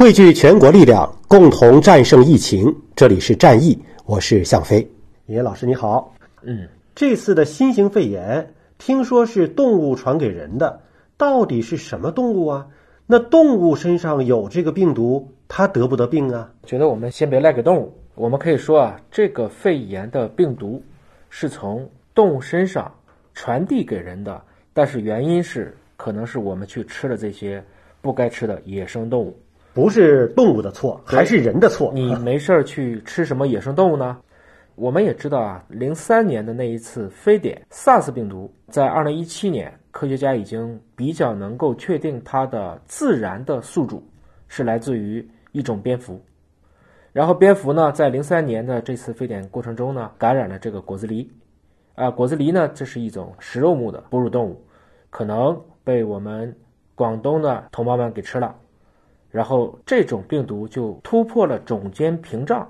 汇聚全国力量，共同战胜疫情。这里是战役，我是向飞。野老师你好，嗯，这次的新型肺炎听说是动物传给人的，到底是什么动物啊？那动物身上有这个病毒，它得不得病啊？觉得我们先别赖给动物，我们可以说啊，这个肺炎的病毒是从动物身上传递给人的，但是原因是可能是我们去吃了这些不该吃的野生动物。不是动物的错，还是人的错？你没事儿去吃什么野生动物呢？我们也知道啊，零三年的那一次非典 SARS 病毒，在二零一七年，科学家已经比较能够确定它的自然的宿主是来自于一种蝙蝠。然后蝙蝠呢，在零三年的这次非典过程中呢，感染了这个果子狸。啊，果子狸呢，这是一种食肉目的哺乳动物，可能被我们广东的同胞们给吃了。然后这种病毒就突破了种间屏障，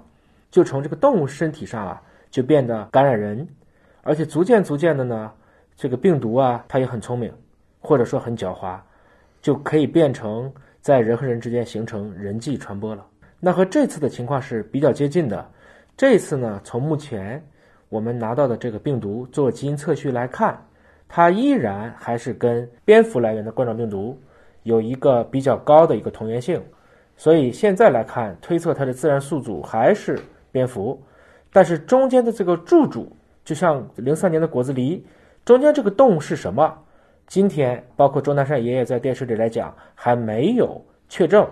就从这个动物身体上啊，就变得感染人，而且逐渐逐渐的呢，这个病毒啊，它也很聪明，或者说很狡猾，就可以变成在人和人之间形成人际传播了。那和这次的情况是比较接近的。这次呢，从目前我们拿到的这个病毒做基因测序来看，它依然还是跟蝙蝠来源的冠状病毒。有一个比较高的一个同源性，所以现在来看，推测它的自然宿主还是蝙蝠，但是中间的这个柱主，就像零三年的果子狸，中间这个动物是什么？今天包括钟南山爷爷在电视里来讲，还没有确证。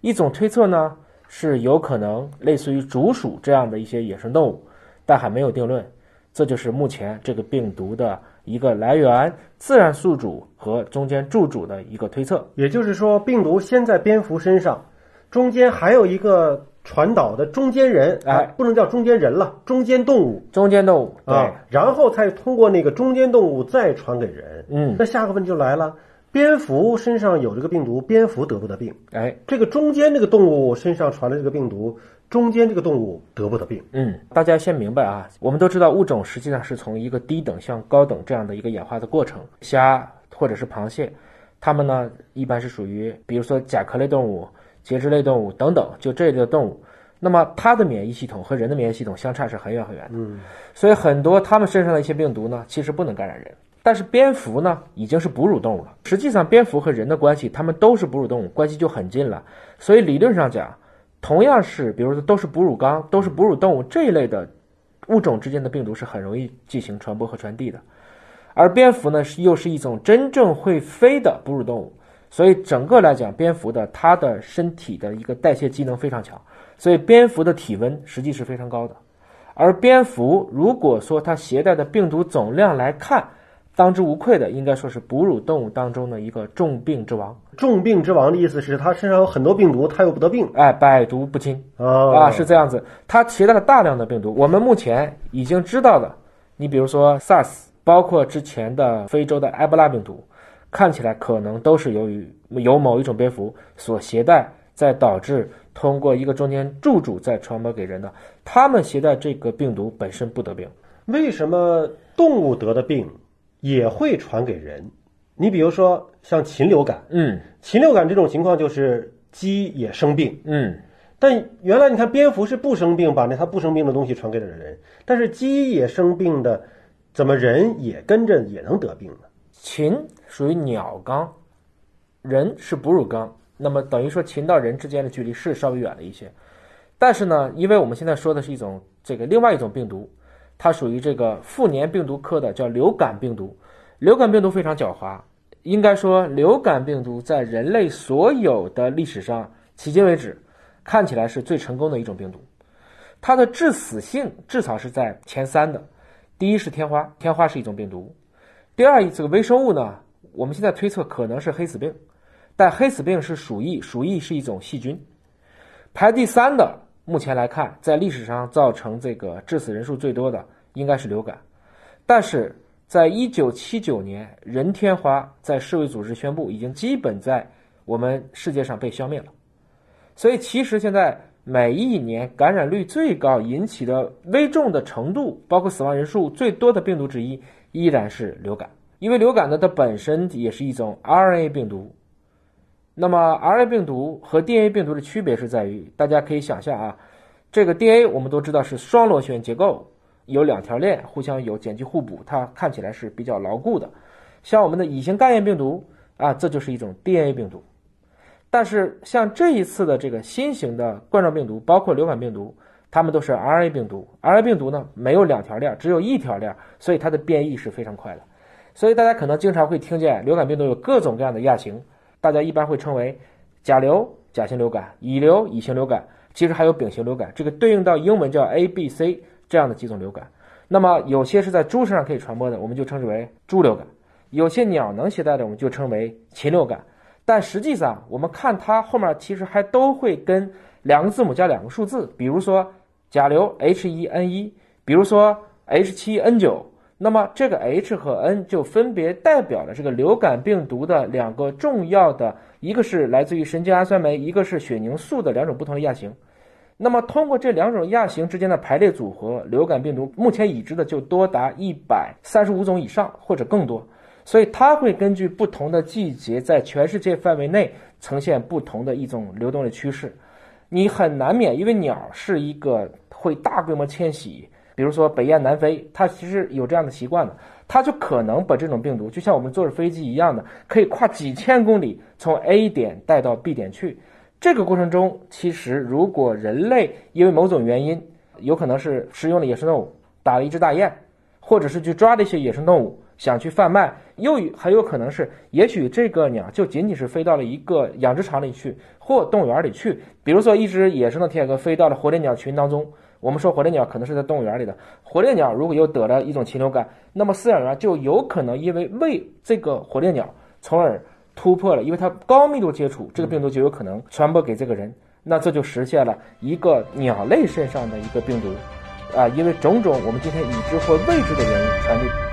一种推测呢，是有可能类似于竹鼠这样的一些野生动物，但还没有定论。这就是目前这个病毒的。一个来源、自然宿主和中间住主的一个推测，也就是说，病毒先在蝙蝠身上，中间还有一个传导的中间人，哎，不能叫中间人了，中间动物，中间动物啊，然后才通过那个中间动物再传给人。嗯，那下个问题就来了，蝙蝠身上有这个病毒，蝙蝠得不得病？哎，这个中间这个动物身上传的这个病毒。中间这个动物得不得病？嗯，大家先明白啊，我们都知道物种实际上是从一个低等向高等这样的一个演化的过程。虾或者是螃蟹，它们呢一般是属于，比如说甲壳类动物、节肢类动物等等，就这类的动物。那么它的免疫系统和人的免疫系统相差是很远很远的。嗯，所以很多它们身上的一些病毒呢，其实不能感染人。但是蝙蝠呢，已经是哺乳动物了。实际上，蝙蝠和人的关系，它们都是哺乳动物，关系就很近了。所以理论上讲。同样是，比如说都是哺乳纲，都是哺乳动物这一类的物种之间的病毒是很容易进行传播和传递的。而蝙蝠呢，是又是一种真正会飞的哺乳动物，所以整个来讲，蝙蝠的它的身体的一个代谢机能非常强，所以蝙蝠的体温实际是非常高的。而蝙蝠如果说它携带的病毒总量来看，当之无愧的，应该说是哺乳动物当中的一个重病之王。重病之王的意思是，它身上有很多病毒，它又不得病，哎，百毒不侵啊，是这样子。它携带了大量的病毒。我们目前已经知道的，你比如说 SARS，包括之前的非洲的埃博拉病毒，看起来可能都是由于由某一种蝙蝠所携带，再导致通过一个中间宿主再传播给人的。他们携带这个病毒本身不得病，为什么动物得的病？也会传给人，你比如说像禽流感，嗯，禽流感这种情况就是鸡也生病，嗯，但原来你看蝙蝠是不生病，把那它不生病的东西传给了人，但是鸡也生病的，怎么人也跟着也能得病呢？禽属于鸟纲，人是哺乳纲，那么等于说禽到人之间的距离是稍微远了一些，但是呢，因为我们现在说的是一种这个另外一种病毒。它属于这个副粘病毒科的，叫流感病毒。流感病毒非常狡猾，应该说，流感病毒在人类所有的历史上，迄今为止，看起来是最成功的一种病毒。它的致死性至少是在前三的。第一是天花，天花是一种病毒。第二，这个微生物呢，我们现在推测可能是黑死病，但黑死病是鼠疫，鼠疫是一种细菌。排第三的。目前来看，在历史上造成这个致死人数最多的应该是流感，但是在一九七九年，人天花在世卫组织宣布已经基本在我们世界上被消灭了。所以，其实现在每一年感染率最高、引起的危重的程度，包括死亡人数最多的病毒之一，依然是流感。因为流感呢，它本身也是一种 RNA 病毒。那么 RNA 病毒和 DNA 病毒的区别是在于，大家可以想象啊，这个 DNA 我们都知道是双螺旋结构，有两条链互相有碱基互补，它看起来是比较牢固的。像我们的乙型肝炎病毒啊，这就是一种 DNA 病毒。但是像这一次的这个新型的冠状病毒，包括流感病毒，它们都是 RNA 病毒。RNA 病毒呢，没有两条链，只有一条链，所以它的变异是非常快的。所以大家可能经常会听见流感病毒有各种各样的亚型，大家一般会称为甲流甲型流感、乙流乙型流感，其实还有丙型流感，这个对应到英文叫 A、B、C 这样的几种流感。那么有些是在猪身上可以传播的，我们就称之为猪流感；有些鸟能携带的，我们就称为禽流感。但实际上，我们看它后面其实还都会跟两个字母加两个数字，比如说甲流 H1N1，比如说 H7N9。那么这个 H 和 N 就分别代表了这个流感病毒的两个重要的，一个是来自于神经氨酸酶，一个是血凝素的两种不同的亚型。那么通过这两种亚型之间的排列组合，流感病毒目前已知的就多达一百三十五种以上或者更多。所以它会根据不同的季节，在全世界范围内呈现不同的一种流动的趋势。你很难免，因为鸟是一个会大规模迁徙，比如说北雁南飞，它其实有这样的习惯的，它就可能把这种病毒，就像我们坐着飞机一样的，可以跨几千公里从 A 点带到 B 点去。这个过程中，其实如果人类因为某种原因，有可能是食用了野生动物，打了一只大雁，或者是去抓了一些野生动物。想去贩卖，又很有可能是，也许这个鸟就仅仅是飞到了一个养殖场里去，或动物园里去。比如说，一只野生的天鹅飞到了火烈鸟群当中，我们说火烈鸟可能是在动物园里的。火烈鸟如果又得了一种禽流感，那么饲养员就有可能因为喂这个火烈鸟，从而突破了，因为它高密度接触，这个病毒就有可能传播给这个人。那这就实现了一个鸟类身上的一个病毒，啊，因为种种我们今天已知或未知的原因传递。